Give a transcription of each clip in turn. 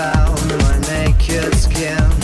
down my naked skin.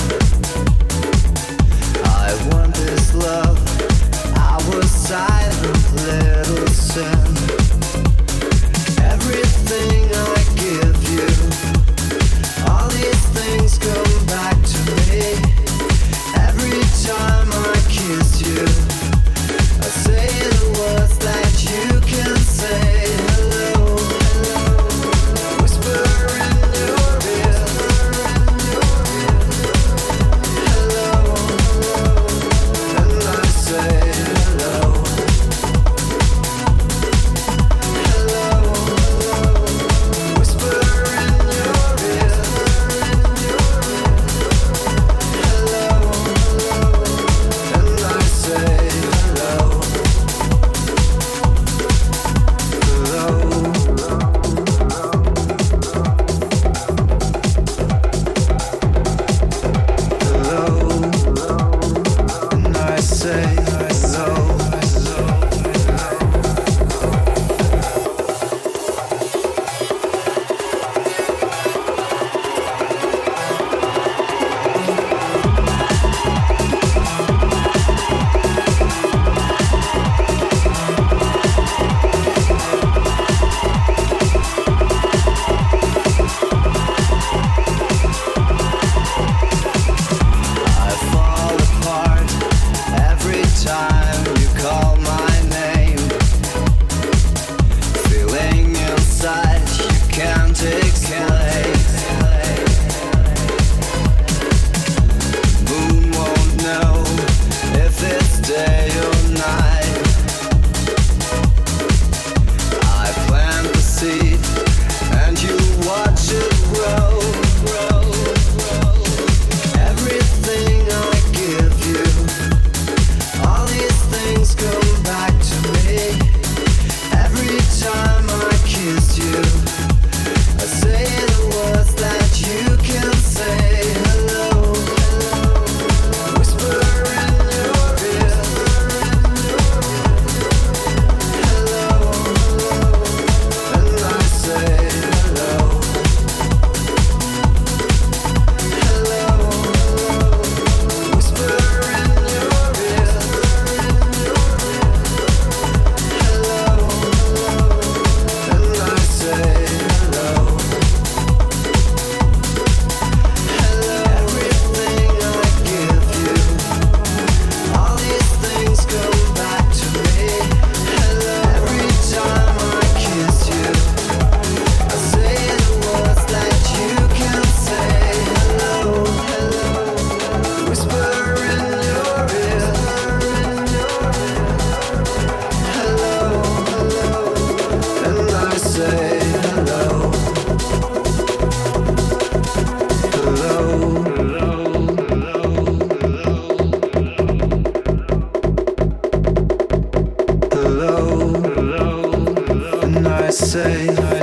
say